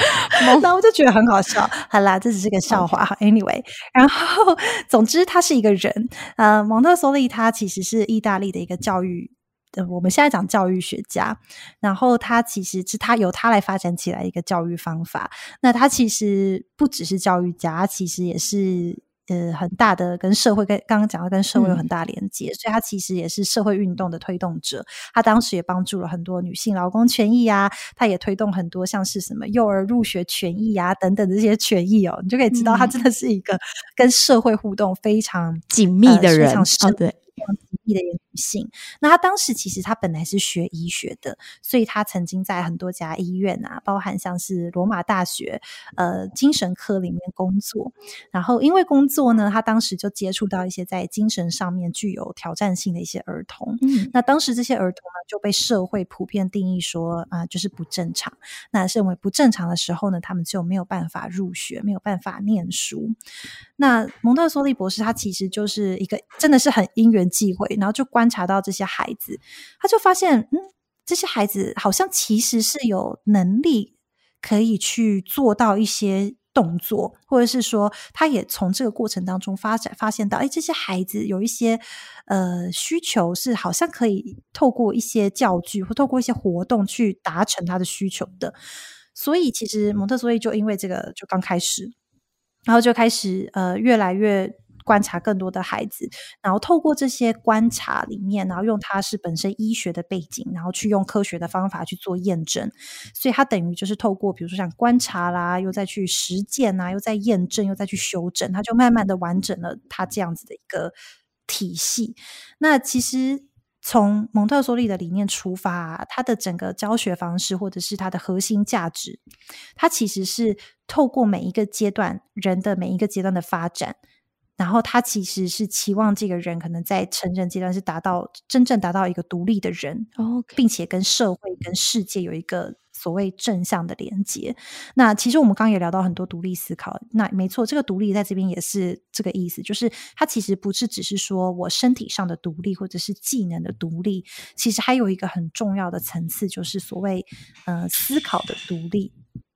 然后我就觉得很好笑。好啦，这只是个笑话。好，anyway，然后总之他是一个人，呃，蒙特梭利他其实是意大利的一个教育。呃，我们现在讲教育学家，然后他其实是他由他来发展起来一个教育方法。那他其实不只是教育家，他其实也是呃很大的跟社会跟刚刚讲到跟社会有很大连接，所以他其实也是社会运动的推动者。他当时也帮助了很多女性劳工权益啊，他也推动很多像是什么幼儿入学权益啊等等的这些权益哦，你就可以知道他嗯真的是一个跟社会互动非常紧密的呃非人常哦，对，的一个女性。那她当时其实她本来是学医学的，所以她曾经在很多家医院啊，包含像是罗马大学呃精神科里面工作。然后因为工作呢，她当时就接触到一些在精神上面具有挑战性的一些儿童。嗯那当时这些儿童呢，就被社会普遍定义说啊、就是不正常。那认为不正常的时候呢，他们就没有办法入学，没有办法念书。那蒙特梭利博士他其实就是一个真的是很因缘际会，然后就观察到这些孩子，他就发现，嗯，这些孩子好像其实是有能力可以去做到一些动作，或者是说，他也从这个过程当中发展发现到，哎，这些孩子有一些呃需求是好像可以透过一些教具或透过一些活动去达成他的需求的。所以，其实蒙特梭利就因为这个就刚开始，然后就开始呃越来越观察更多的孩子，然后透过这些观察里面，然后用他是本身医学的背景，然后去用科学的方法去做验证，所以他等于就是透过比如说像观察啦，又再去实践啊，又再验证，又再去修正，他就慢慢的完整了他这样子的一个体系。那其实。从蒙特梭利的理念出发、啊，他的整个教学方式或者是他的核心价值，它其实是透过每一个阶段人的每一个阶段的发展，然后他其实是期望这个人可能在成人阶段是达到真正达到一个独立的人并且跟社会跟世界有一个所谓正向的连接。那其实我们刚刚也聊到很多独立思考，那没错，这个独立在这边也是这个意思，就是它其实不是只是说我身体上的独立或者是技能的独立，其实还有一个很重要的层次，就是所谓呃思考的独立。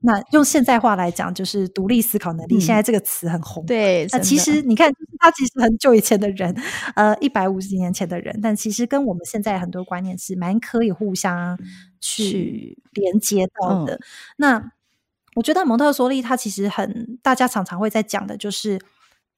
那用现在话来讲，就是独立思考能力。嗯现在这个词很红，对，那其实你看，他其实很久以前的人，呃，一百五十年前的人，但其实跟我们现在很多观念是蛮可以互相去去连接到的。那我觉得蒙特梭利他其实很，大家常常会在讲的就是，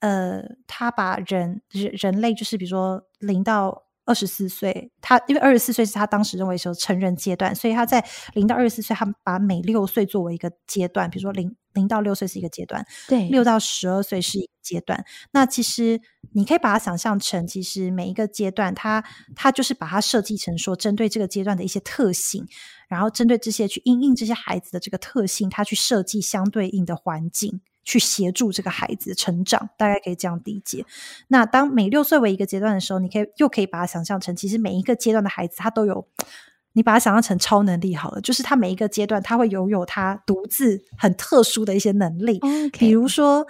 呃，他把人人人类就是比如说零到。二十四岁，他因为二十四岁是他当时认为是成人阶段，所以他在零到二十四岁，他把每六岁作为一个阶段，比如说零零到六岁是一个阶段，对，六到十二岁是一个阶段。那其实你可以把它想象成，其实每一个阶段，它它就是把它设计成说，针对这个阶段的一些特性，然后针对这些去应应这些孩子的这个特性，他去设计相对应的环境。去协助这个孩子成长，大概可以这样理解。那当每六岁为一个阶段的时候，你可以又可以把它想象成，其实每一个阶段的孩子他都有，你把它想象成超能力好了，就是他每一个阶段他会拥有他独自很特殊的一些能力。比如说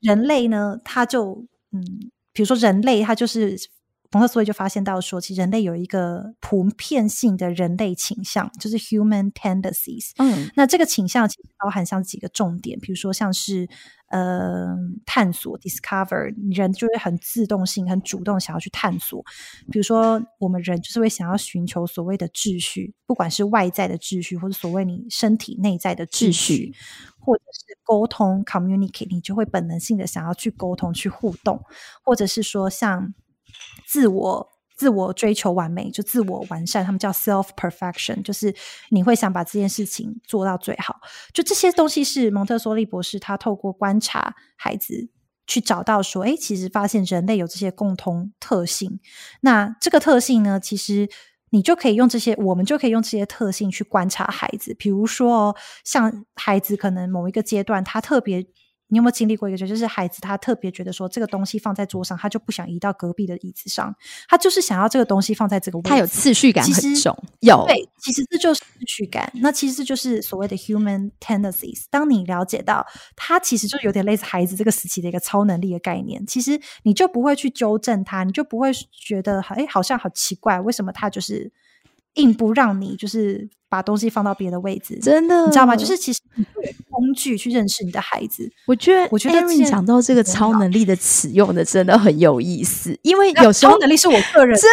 人类呢，他就嗯，比如说人类他就是。蒙特所以就发现到说，其实人类有一个普遍性的人类倾向，就是 human tendencies。嗯，那这个倾向其实包含像几个重点，比如说像是呃探索 discover，人就会很自动性、很主动想要去探索。比如说我们人就是会想要寻求所谓的秩序，不管是外在的秩序，或者所谓你身体内在的秩序，或者是沟通 communicate，你就会本能性的想要去沟通、去互动，或者是说像。自我自我追求完美，就自我完善，他们叫 self perfection，就是你会想把这件事情做到最好。就这些东西是蒙特梭利博士他透过观察孩子去找到说，哎，其实发现人类有这些共通特性。那这个特性呢，其实你就可以用这些，我们就可以用这些特性去观察孩子。比如说，像孩子可能某一个阶段，他特别。你有没有经历过一个事？就是孩子他特别觉得说，这个东西放在桌上，他就不想移到隔壁的椅子上，他就是想要这个东西放在这个位置。他有次序感很重，有对，其实这就是次序感。那其实就是所谓的 human tendencies。当你了解到他其实就有点类似孩子这个时期的一个超能力的概念，其实你就不会去纠正他，你就不会觉得哎，好像好奇怪，为什么他就是硬不让你就是。把东西放到别的位置，真的，你知道吗？就是其实工具去认识你的孩子。我觉得，我觉得你讲到这个超能力的词用的真的很有意思，因为有时候超能力是我个人真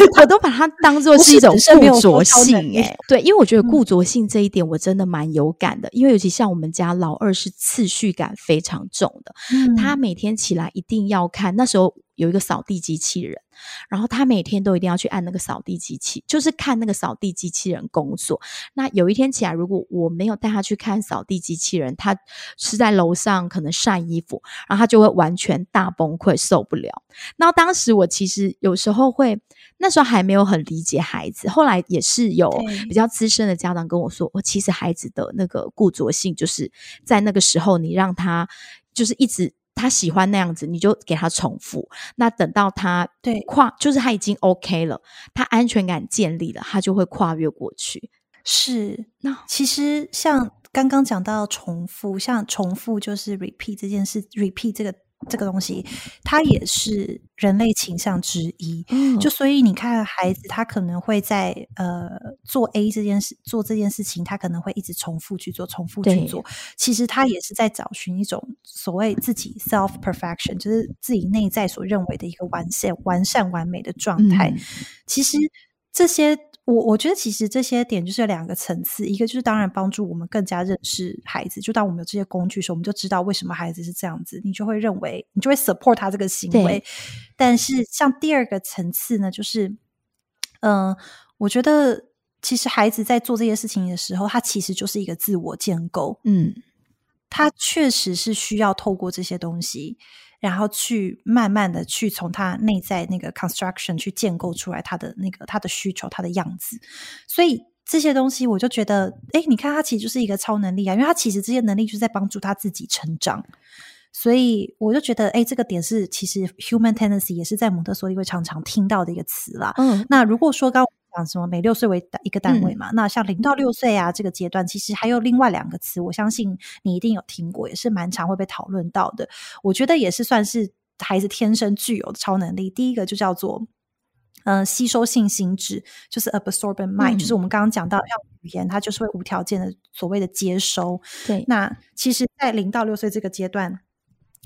的，我我都把它当做是一种固着性。哎，对，因为我觉得固着性这一点我真的蛮有感的，因为尤其像我们家老二是次序感非常重的，他每天起来一定要看，那时候有一个扫地机器人。然后他每天都一定要去按那个扫地机器，就是看那个扫地机器人工作。那有一天起来，如果我没有带他去看扫地机器人，他是在楼上可能晒衣服，然后他就会完全大崩溃，受不了。那当时我其实有时候会，那时候还没有很理解孩子，后来也是有比较资深的家长跟我说，我其实孩子的那个固着性，就是在那个时候你让他就是一直。他喜欢那样子，你就给他重复。那等到他对跨，就是他已经 OK 了，他安全感建立了，他就会跨越过去。是，那其实像刚刚讲到重复，像重复就是 repeat 这件事，repeat 这个。这个东西，它也是人类倾向之一。就所以你看，孩子他可能会在呃做 A 这件事，做这件事情，他可能会一直重复去做，重复去做。其实他也是在找寻一种所谓自己 self perfection，就是自己内在所认为的一个完善、完善、完美的状态。其实这些。我我觉得其实这些点就是两个层次，一个就是当然帮助我们更加认识孩子，就当我们有这些工具的时候，我们就知道为什么孩子是这样子，你就会认为你就会 support 他这个行为。但是像第二个层次呢，就是嗯，我觉得其实孩子在做这些事情的时候，他其实就是一个自我建构，嗯，他确实是需要透过这些东西。然后去慢慢的去从他内在那个 construction 去建构出来他的那个他的需求他的样子，所以这些东西我就觉得，哎，你看他其实就是一个超能力啊，因为他其实这些能力就是在帮助他自己成长，所以我就觉得，哎，这个点是其实 human tendency 也是在蒙特梭利会常常听到的一个词啦。嗯，那如果说刚。讲什么？每六岁为一个单位嘛？那像零到六岁啊，这个阶段其实还有另外两个词，我相信你一定有听过，也是蛮常会被讨论到的。我觉得也是算是孩子天生具有的超能力。第一个就叫做嗯吸收性心智，就是 absorbent mind，就是我们刚刚讲到，像语言它就是会无条件的所谓的接收。对，那其实，在零到六岁这个阶段。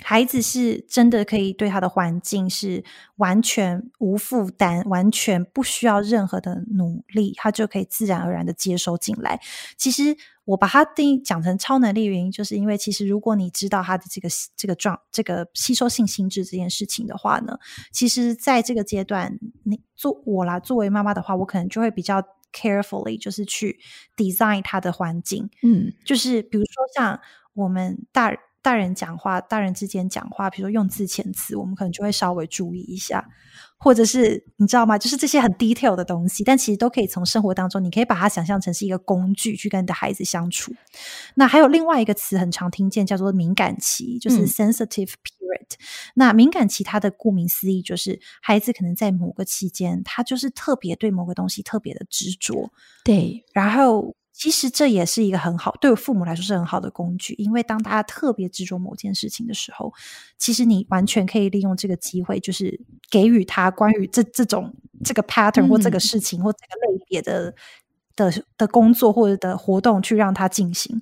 孩子是真的可以对他的环境是完全无负担，完全不需要任何的努力，他就可以自然而然的接收进来。其实我把它定义讲成超能力原因，就是因为其实如果你知道他的这个这个状这个吸收性心智这件事情的话呢，其实在这个阶段，你做我啦，作为妈妈的话，我可能就会比较 carefully，就是去 design 他的环境，嗯，就是比如说像。我们大大人讲话，大人之间讲话，比如说用字遣词，我们可能就会稍微注意一下，或者是你知道吗？就是这些很 detail 的东西，但其实都可以从生活当中，你可以把它想象成是一个工具去跟你的孩子相处。那还有另外一个词很常听见，叫做敏感期，就是 sensitive period。那敏感期它的顾名思义，就是孩子可能在某个期间，他就是特别对某个东西特别的执着，对，然后。其实这也是一个很好，对父母来说是很好的工具，因为当大家特别执着某件事情的时候，其实你完全可以利用这个机会，就是给予他关于这这种这个 pattern 或这个事情或这个类别的的的工作或者的活动去让他进行。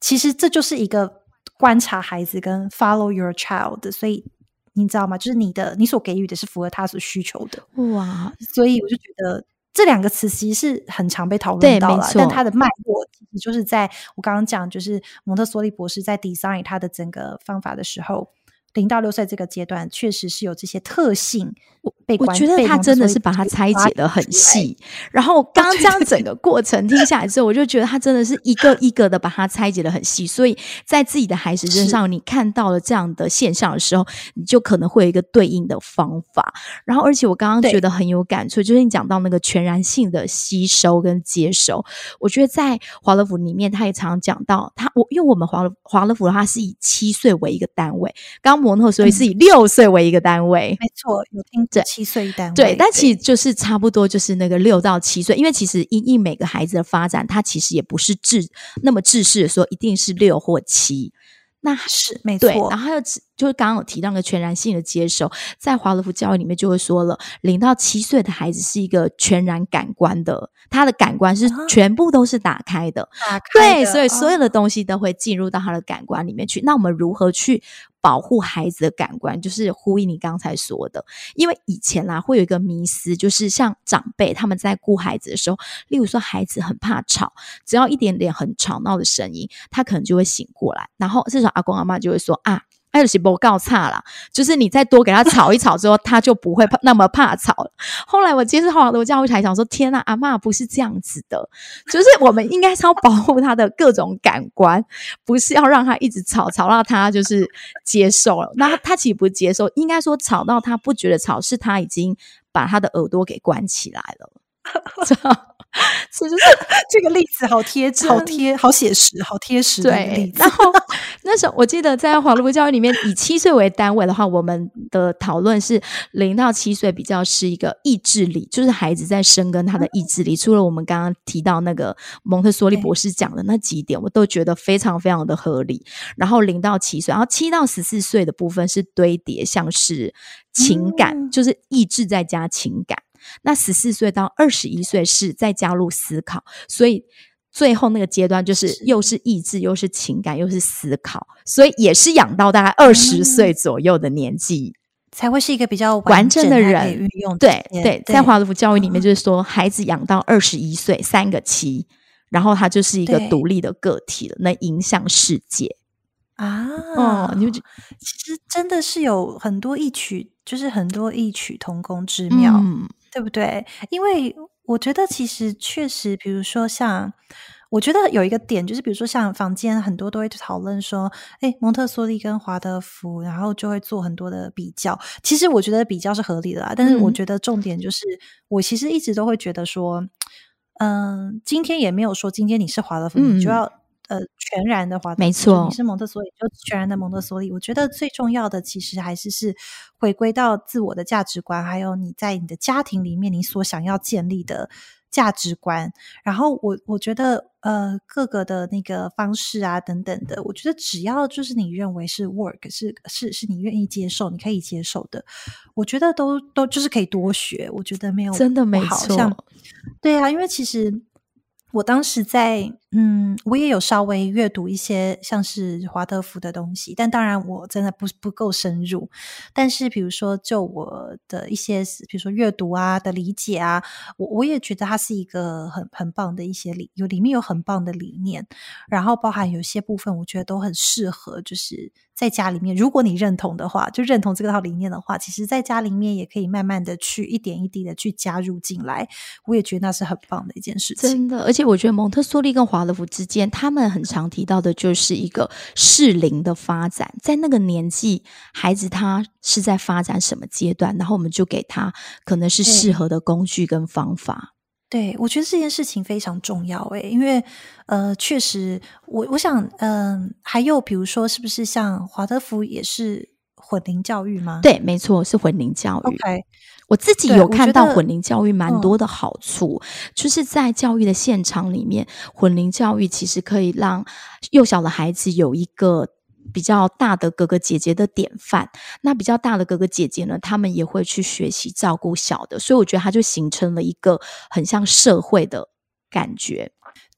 其实这就是一个观察孩子跟 follow your child，所以你知道吗？就是你的你所给予的是符合他所需求的。哇，所以我就觉得。这两个词其实是很常被讨论到了，但它的脉络其实就是在我刚刚讲，就是蒙特梭利博士在 design 他的整个方法的时候。零到六岁这个阶段，确实是有这些特性。我我觉得他真的是把它拆解的很细。然后 刚刚这样整个过程听下来之后，我就觉得他真的是一个一个的把它拆解的很细。所以在自己的孩子身上，你看到了这样的现象的时候，你就可能会有一个对应的方法。然后，而且我刚刚觉得很有感触，就是你讲到那个全然性的吸收跟接收。我觉得在华乐福里面，他也常常讲到他我因为我们华乐华乐福的话是以七岁为一个单位，刚。模特所以是以六岁为一个单位，没错，有听着七岁单位，对，但其实就是差不多就是那个六到七岁，因为其实因应每个孩子的发展，他其实也不是制那么制式的说一定是六或七。那是没错，然后还有就是刚刚有提到个全然性的接受，在华德福教育里面就会说了，零到七岁的孩子是一个全然感官的，他的感官是全部都是打开的，对，所以所有的东西都会进入到他的感官里面去。那我们如何去保护孩子的感官？就是呼应你刚才说的，因为以前啦会有一个迷思，就是像长辈他们在顾孩子的时候，例如说孩子很怕吵，只要一点点很吵闹的声音，他可能就会醒过来，然后至少阿公阿妈就会说啊。还有些不告差啦，就是你再多给他吵一吵之后，他就不会那么怕吵了。后来我接触华德教育台，想说：天呐，阿妈不是这样子的，就是我们应该是要保护他的各种感官，不是要让他一直吵，吵到他就是接受了。那他其实不接受，应该说吵到他不觉得吵，是他已经把他的耳朵给关起来了。这就是 这个例子，好贴，好贴，好写实，好贴实。对，然后 那时候我记得在华罗教育里面，以七岁为单位的话，我们的讨论是零到七岁比较是一个意志力，就是孩子在生根他的意志力。除了我们刚刚提到那个蒙特梭利博士讲的那几点，我都觉得非常非常的合理。然后零到七岁，然后七到十四岁的部分是堆叠，像是情感，就是意志再加情感。那十四岁到二十一岁是再加入思考，所以最后那个阶段就是又是意志，又是情感，又是思考，所以也是养到大概二十岁左右的年纪，才会是一个比较完整的人。运用对对，在华德福教育里面，就是说孩子养到二十一岁，三个七，然后他就是一个独立的个体了，能影响世界啊！哦，你们其实真的是有很多异曲，就是很多异曲同工之妙。对不对？因为我觉得其实确实，比如说像，我觉得有一个点就是，比如说像房间很多都会讨论说，哎，蒙特梭利跟华德福，然后就会做很多的比较。其实我觉得比较是合理的啦，但是我觉得重点就是，我其实一直都会觉得说，嗯，今天也没有说今天你是华德福，你就要。呃，全然的华德，没错，你是蒙特梭利，就全然的蒙特梭利。我觉得最重要的其实还是是回归到自我的价值观，还有你在你的家庭里面你所想要建立的价值观。然后我我觉得呃，各个的那个方式啊等等的，我觉得只要就是你认为是 work，是是是你愿意接受，你可以接受的，我觉得都都就是可以多学。我觉得没有真的没错，对啊，因为其实。我当时在，嗯，我也有稍微阅读一些像是华德福的东西，但当然我真的不不够深入。但是比如说，就我的一些，比如说阅读啊的理解啊，我我也觉得它是一个很很棒的一些理，有里面有很棒的理念，然后包含有些部分，我觉得都很适合，就是。在家里面，如果你认同的话，就认同这套理念的话，其实在家里面也可以慢慢的去一点一滴的去加入进来。我也觉得那是很棒的一件事情。真的，而且我觉得蒙特梭利跟华华德福之间，他们很常提到的就是一个适龄的发展，在那个年纪，孩子他是在发展什么阶段，然后我们就给他可能是适合的工具跟方法。对，我觉得这件事情非常重要诶，因为呃，确实，我我想，嗯，还有比如说，是不是像华德福也是混龄教育吗？对，没错，是混龄教育。OK，我自己有看到混龄教育蛮多的好处，就是在教育的现场里面，混龄教育其实可以让幼小的孩子有一个。比较大的哥哥姐姐的典范，那比较大的哥哥姐姐呢，他们也会去学习照顾小的，所以我觉得他就形成了一个很像社会的感觉。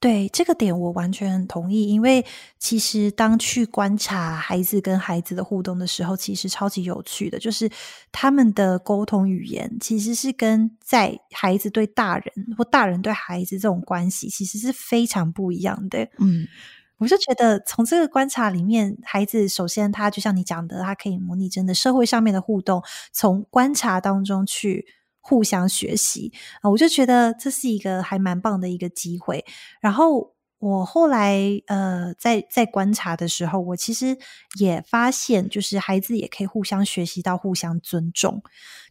对这个点，我完全很同意。因为其实当去观察孩子跟孩子的互动的时候，其实超级有趣的，就是他们的沟通语言其实是跟在孩子对大人或大人对孩子这种关系，其实是非常不一样的。嗯。我就觉得，从这个观察里面，孩子首先他就像你讲的，他可以模拟真的社会上面的互动，从观察当中去互相学习啊，我就觉得这是一个还蛮棒的一个机会。然后。我后来呃，在在观察的时候，我其实也发现，就是孩子也可以互相学习到互相尊重，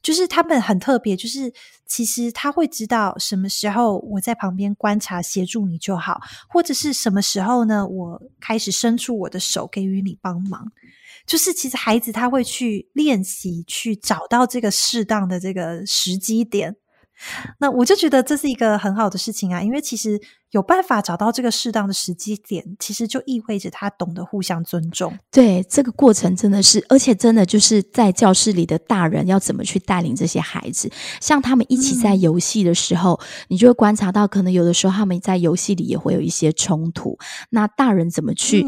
就是他们很特别，就是其实他会知道什么时候我在旁边观察协助你就好，或者是什么时候呢，我开始伸出我的手给予你帮忙，就是其实孩子他会去练习，去找到这个适当的这个时机点。那我就觉得这是一个很好的事情啊，因为其实有办法找到这个适当的时机点，其实就意味着他懂得互相尊重。对，这个过程真的是，而且真的就是在教室里的大人要怎么去带领这些孩子，像他们一起在游戏的时候，你就会观察到，可能有的时候他们在游戏里也会有一些冲突，那大人怎么去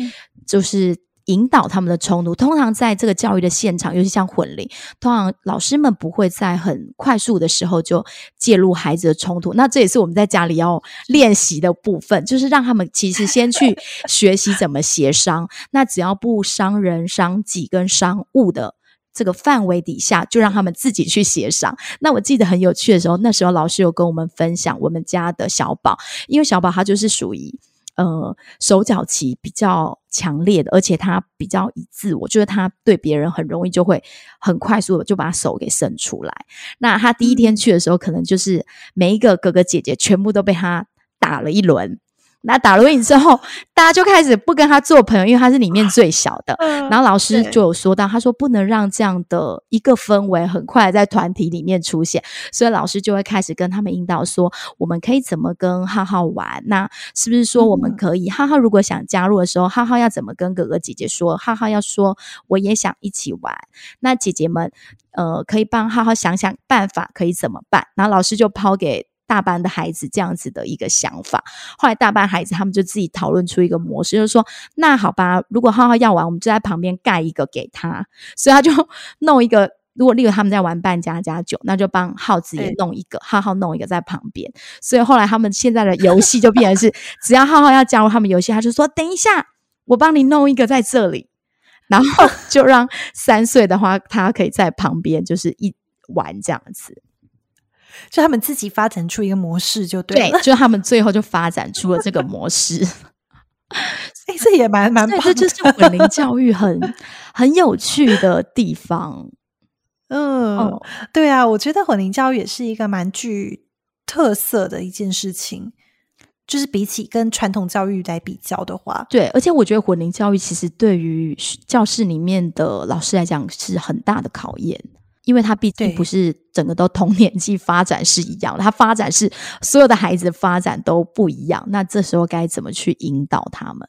就是。引导他们的冲突，通常在这个教育的现场，尤其像混龄，通常老师们不会在很快速的时候就介入孩子的冲突。那这也是我们在家里要练习的部分，就是让他们其实先去学习怎么协商。那只要不伤人、伤己跟伤物的这个范围底下，就让他们自己去协商。那我记得很有趣的时候，那时候老师有跟我们分享我们家的小宝，因为小宝他就是属于。呃，手脚期比较强烈的，而且他比较以自我，就是他对别人很容易就会很快速的就把手给伸出来。那他第一天去的时候，可能就是每一个哥哥姐姐全部都被他打了一轮。那打了你之后，大家就开始不跟他做朋友，因为他是里面最小的。然后老师就有说到，他说不能让这样的一个氛围很快在团体里面出现，所以老师就会开始跟他们引导说，我们可以怎么跟浩浩玩？那是不是说我们可以浩浩如果想加入的时候，浩浩要怎么跟哥哥姐姐说？浩浩要说我也想一起玩。那姐姐们，呃，可以帮浩浩想想办法，可以怎么办？然后老师就抛给。大班的孩子这样子的一个想法，后来大班孩子他们就自己讨论出一个模式，就是说，那好吧，如果浩浩要玩，我们就在旁边盖一个给他，所以他就弄一个。如果例如他们在玩扮家家酒，那就帮浩子也弄一个，浩浩弄一个在旁边。所以后来他们现在的游戏就变成是，只要浩浩要加入他们游戏，他就说等一下，我帮你弄一个在这里，然后就让三岁的话，他可以在旁边就是一玩这样子。就他们自己发展出一个模式，就对了。就他们最后就发展出了这个模式。哎，这也蛮蛮棒，这就是混龄教育很 很有趣的地方。嗯，对啊，我觉得混龄教育也是一个蛮具特色的一件事情。就是比起跟传统教育来比较的话，对，而且我觉得混龄教育其实对于教室里面的老师来讲是很大的考验。因为他毕竟不是整个都同年纪发展是一样的，他发展是所有的孩子发展都不一样。那这时候该怎么去引导他们？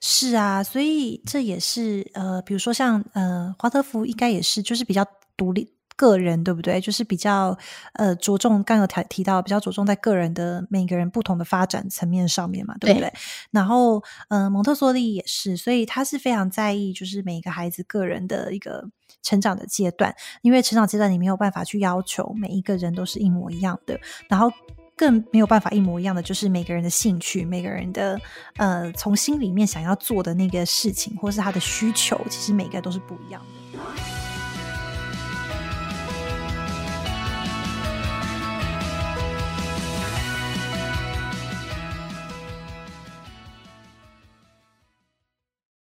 是啊，所以这也是呃，比如说像呃，华德福应该也是，就是比较独立。个人对不对？就是比较呃着重，刚有提提到比较着重在个人的每个人不同的发展层面上面嘛，对不对？然后呃，蒙特梭利也是，所以他是非常在意，就是每一个孩子个人的一个成长的阶段，因为成长阶段你没有办法去要求每一个人都是一模一样的，然后更没有办法一模一样的，就是每个人的兴趣、每个人的呃从心里面想要做的那个事情，或是他的需求，其实每个都是不一样的。